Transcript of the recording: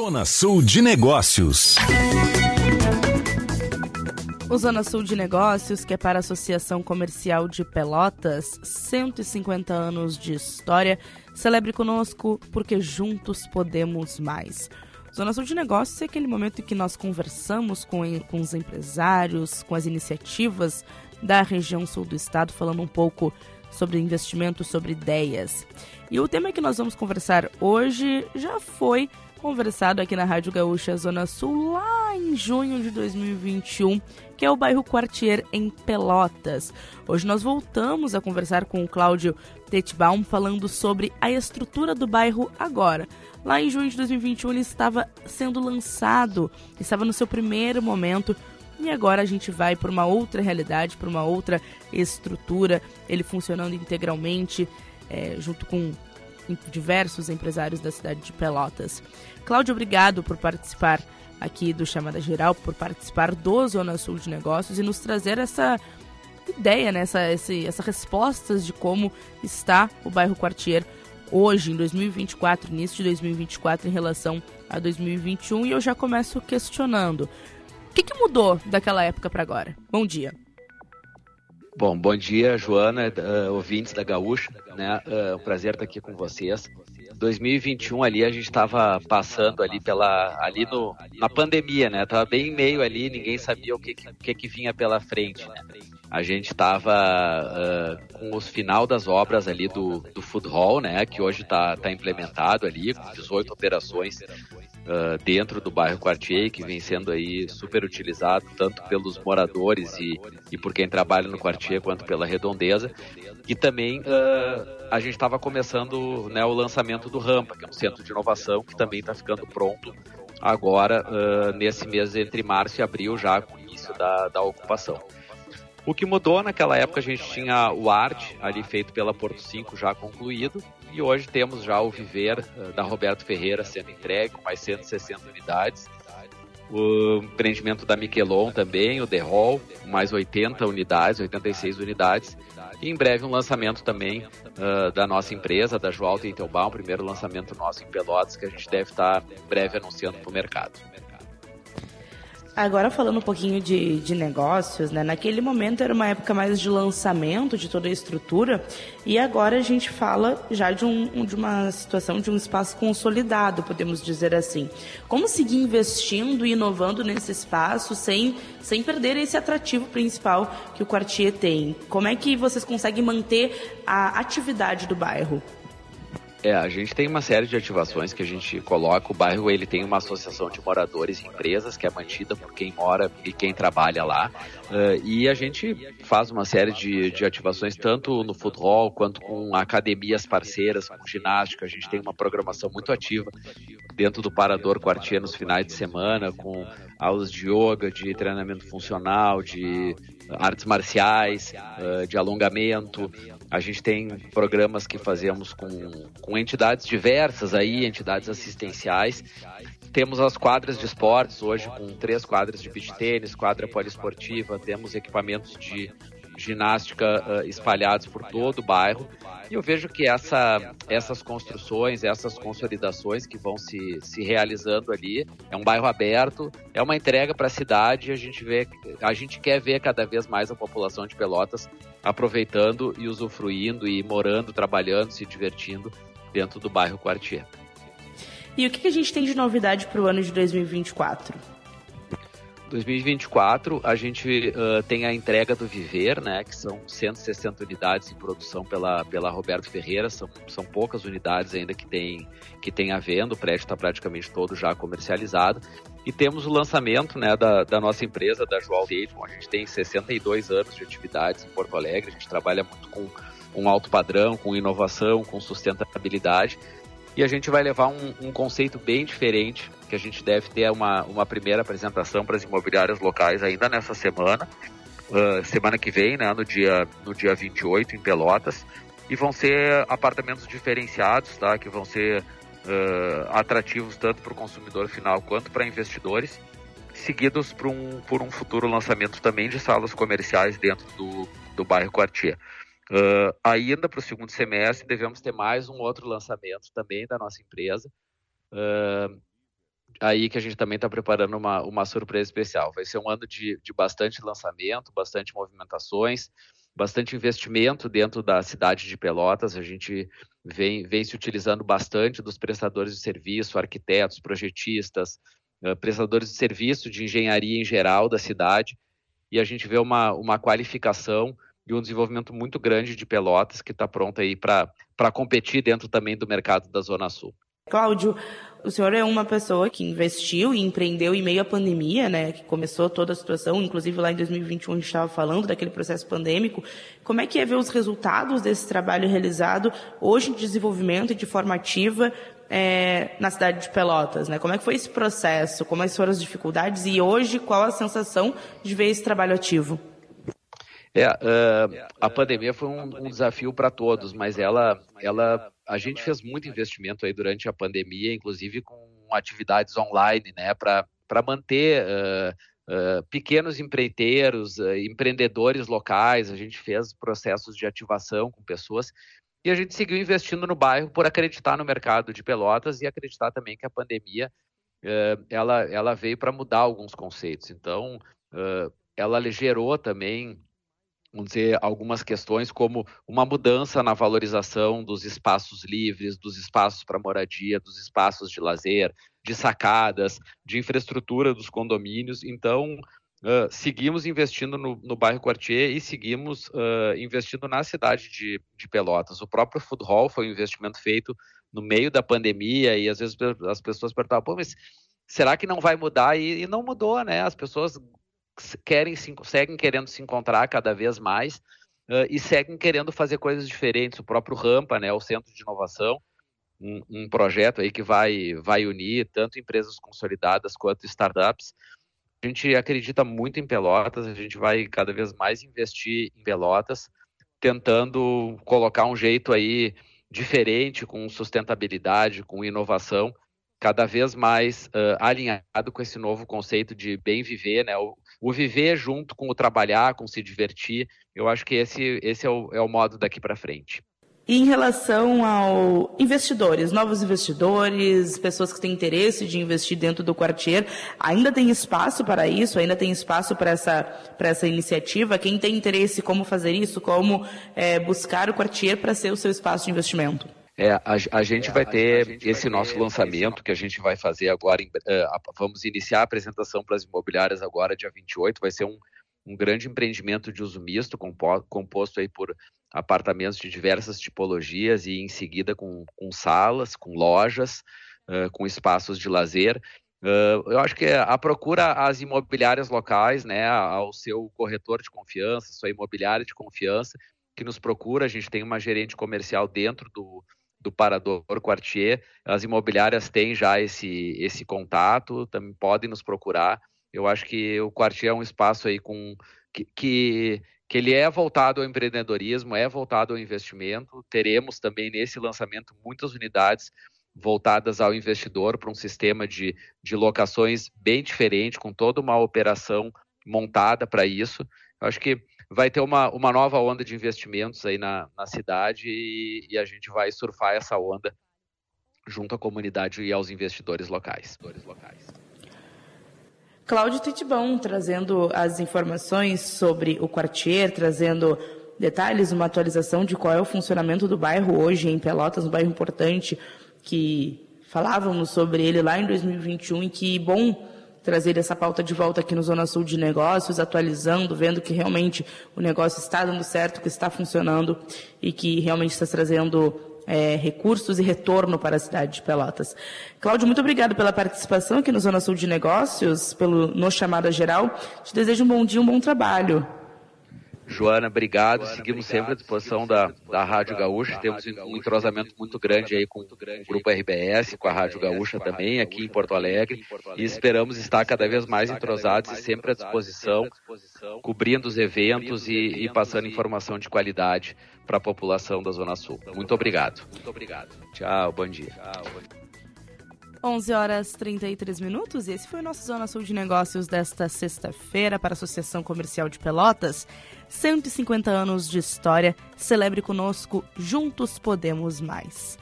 Zona Sul de Negócios. O Zona Sul de Negócios, que é para a Associação Comercial de Pelotas, 150 anos de história, celebre conosco porque juntos podemos mais. Zona Sul de Negócios é aquele momento em que nós conversamos com, com os empresários, com as iniciativas da região sul do estado, falando um pouco sobre investimentos, sobre ideias. E o tema que nós vamos conversar hoje já foi conversado aqui na Rádio Gaúcha Zona Sul lá em junho de 2021, que é o bairro Quartier em Pelotas. Hoje nós voltamos a conversar com o Cláudio Tetbaum falando sobre a estrutura do bairro agora. Lá em junho de 2021 ele estava sendo lançado, estava no seu primeiro momento e agora a gente vai para uma outra realidade, para uma outra estrutura, ele funcionando integralmente, é, junto com diversos empresários da cidade de Pelotas. Cláudio, obrigado por participar aqui do Chamada Geral, por participar do Zona Sul de Negócios e nos trazer essa ideia, né, essa, esse, essa respostas de como está o bairro Quartier hoje, em 2024, início de 2024, em relação a 2021. E eu já começo questionando: o que, que mudou daquela época para agora? Bom dia. Bom, bom dia, Joana, uh, ouvintes da Gaúcha, né? Uh, um prazer estar aqui com vocês. 2021 ali a gente estava passando ali pela ali no na pandemia, né? Tava bem em meio ali, ninguém sabia o que que, que vinha pela frente, né? A gente estava uh, com os final das obras ali do, do Food Hall, né? Que hoje está tá implementado ali, com 18 operações uh, dentro do bairro Quartier, que vem sendo aí super utilizado tanto pelos moradores e, e por quem trabalha no Quartier quanto pela redondeza. E também uh, a gente estava começando né, o lançamento do Rampa, que é um centro de inovação que também está ficando pronto agora uh, nesse mês entre março e abril, já com o início da, da ocupação. O que mudou naquela época, a gente tinha o ART ali feito pela Porto 5 já concluído, e hoje temos já o Viver uh, da Roberto Ferreira sendo entregue, com mais 160 unidades. O empreendimento da Miquelon também, o The Hall, mais 80 unidades, 86 unidades. E em breve um lançamento também uh, da nossa empresa, da Joalta Intelbaum, o primeiro lançamento nosso em Pelotas, que a gente deve estar breve anunciando para o mercado. Agora falando um pouquinho de, de negócios, né? Naquele momento era uma época mais de lançamento de toda a estrutura e agora a gente fala já de, um, de uma situação de um espaço consolidado, podemos dizer assim. Como seguir investindo e inovando nesse espaço sem, sem perder esse atrativo principal que o Quartier tem? Como é que vocês conseguem manter a atividade do bairro? É, a gente tem uma série de ativações que a gente coloca. O bairro ele tem uma associação de moradores e empresas que é mantida por quem mora e quem trabalha lá. Uh, e a gente faz uma série de, de ativações tanto no futebol quanto com academias parceiras, com ginástica. A gente tem uma programação muito ativa dentro do Parador Quartier nos finais de semana, com aulas de yoga, de treinamento funcional, de artes marciais, uh, de alongamento. A gente tem programas que fazemos com, com entidades diversas aí, entidades assistenciais. Temos as quadras de esportes hoje com três quadras de beach tênis, quadra poliesportiva, temos equipamentos de ginástica uh, espalhados por todo o bairro. E eu vejo que essa, essas construções, essas consolidações que vão se, se realizando ali, é um bairro aberto, é uma entrega para a cidade. A gente vê, a gente quer ver cada vez mais a população de Pelotas aproveitando e usufruindo e morando, trabalhando, se divertindo dentro do bairro Quartier. E o que a gente tem de novidade para o ano de 2024? 2024 a gente uh, tem a entrega do Viver, né, que são 160 unidades em produção pela, pela Roberto Ferreira, são, são poucas unidades ainda que tem, que tem à venda, o prédio está praticamente todo já comercializado. E temos o lançamento né, da, da nossa empresa, da Joal Dayton, a gente tem 62 anos de atividades em Porto Alegre, a gente trabalha muito com um alto padrão, com inovação, com sustentabilidade, e a gente vai levar um, um conceito bem diferente que a gente deve ter uma, uma primeira apresentação para as imobiliárias locais ainda nessa semana, uh, semana que vem, né, no, dia, no dia 28, em Pelotas, e vão ser apartamentos diferenciados, tá, que vão ser uh, atrativos tanto para o consumidor final quanto para investidores, seguidos por um, por um futuro lançamento também de salas comerciais dentro do, do bairro Quartier. Uh, ainda para o segundo semestre, devemos ter mais um outro lançamento também da nossa empresa, uh, aí que a gente também está preparando uma, uma surpresa especial. Vai ser um ano de, de bastante lançamento, bastante movimentações, bastante investimento dentro da cidade de Pelotas. A gente vem, vem se utilizando bastante dos prestadores de serviço, arquitetos, projetistas, uh, prestadores de serviço de engenharia em geral da cidade. E a gente vê uma, uma qualificação e um desenvolvimento muito grande de Pelotas que está pronto aí para competir dentro também do mercado da Zona Sul. Cláudio, o senhor é uma pessoa que investiu e empreendeu em meio à pandemia, né, que começou toda a situação, inclusive lá em 2021 a gente estava falando daquele processo pandêmico. Como é que é ver os resultados desse trabalho realizado hoje de desenvolvimento e de forma ativa é, na cidade de Pelotas? Né? Como é que foi esse processo? Como foram as dificuldades? E hoje, qual a sensação de ver esse trabalho ativo? É, uh, a pandemia foi um, um desafio para todos, mas ela, ela, a gente fez muito investimento aí durante a pandemia, inclusive com atividades online, né, para manter uh, uh, pequenos empreiteiros, empreendedores locais. A gente fez processos de ativação com pessoas e a gente seguiu investindo no bairro por acreditar no mercado de Pelotas e acreditar também que a pandemia ela, ela veio para mudar alguns conceitos. Então, ela gerou também vamos dizer, algumas questões como uma mudança na valorização dos espaços livres, dos espaços para moradia, dos espaços de lazer, de sacadas, de infraestrutura dos condomínios. Então, uh, seguimos investindo no, no, bairro Quartier e seguimos uh, investindo na cidade de, de, Pelotas. O próprio Food Hall foi um investimento feito no meio da pandemia e às vezes as pessoas perguntavam, pô, mas será que não vai mudar? E, e não mudou, né? As pessoas querem se, seguem querendo se encontrar cada vez mais uh, e seguem querendo fazer coisas diferentes. O próprio Rampa, né, o Centro de Inovação, um, um, projeto aí que vai, vai unir tanto empresas consolidadas quanto startups. A gente acredita muito em Pelotas, a gente vai cada vez mais investir em Pelotas, tentando colocar um jeito aí diferente, com sustentabilidade, com inovação, cada vez mais uh, alinhado com esse novo conceito de bem viver, né? O, o, viver junto com o trabalhar, com se divertir. Eu acho que esse, esse é, o, é o modo daqui para frente. E em relação ao investidores, novos investidores, pessoas que têm interesse de investir dentro do Quartier, ainda tem espaço para isso? Ainda tem espaço para essa, para essa iniciativa? Quem tem interesse, como fazer isso? Como é, buscar o Quartier para ser o seu espaço de investimento? É, a, a, gente vai ter esse nosso lançamento que a gente vai fazer agora. Em, uh, vamos iniciar a apresentação para as imobiliárias agora, dia 28. Vai ser um, um grande empreendimento de uso misto, composto, composto aí por apartamentos de diversas tipologias e em seguida com, com salas, com lojas, uh, com espaços de lazer. Uh, eu acho que a procura às imobiliárias locais, né, ao seu corretor de confiança, sua imobiliária de confiança, que nos procura. A gente tem uma gerente comercial dentro do, do Parador Quartier. As imobiliárias têm já esse, esse contato, também podem nos procurar. Eu acho que o Quartier é um espaço aí com que, que, que ele é voltado ao empreendedorismo, é voltado ao investimento. Teremos também nesse lançamento muitas unidades voltadas ao investidor para um sistema de, de locações bem diferente, com toda uma operação montada para isso. Eu acho que vai ter uma, uma nova onda de investimentos aí na, na cidade e, e a gente vai surfar essa onda junto à comunidade e aos investidores locais. Cláudio Titibão trazendo as informações sobre o Quartier, trazendo detalhes, uma atualização de qual é o funcionamento do bairro hoje em Pelotas, um bairro importante que falávamos sobre ele lá em 2021 e que bom trazer essa pauta de volta aqui no Zona Sul de Negócios, atualizando, vendo que realmente o negócio está dando certo, que está funcionando e que realmente está trazendo é, recursos e retorno para a cidade de Pelotas. Cláudio, muito obrigado pela participação aqui no Zona Sul de Negócios, pelo no Chamada Geral. Te desejo um bom dia, um bom trabalho. Joana, obrigado. Joana, Seguimos obrigado. sempre à disposição da, da Rádio Gaúcha. Temos um entrosamento muito grande aí com o Grupo RBS, com a Rádio Gaúcha também, aqui em Porto Alegre. E esperamos estar cada vez mais entrosados e sempre à disposição, cobrindo os eventos e, e passando informação de qualidade para a população da Zona Sul. Muito obrigado. Muito obrigado. Tchau, bom dia. Tchau, bom dia. 11 horas 33 minutos e esse foi o nosso Zona Sul de Negócios desta sexta-feira para a Associação Comercial de Pelotas. 150 anos de história. Celebre conosco, juntos podemos mais.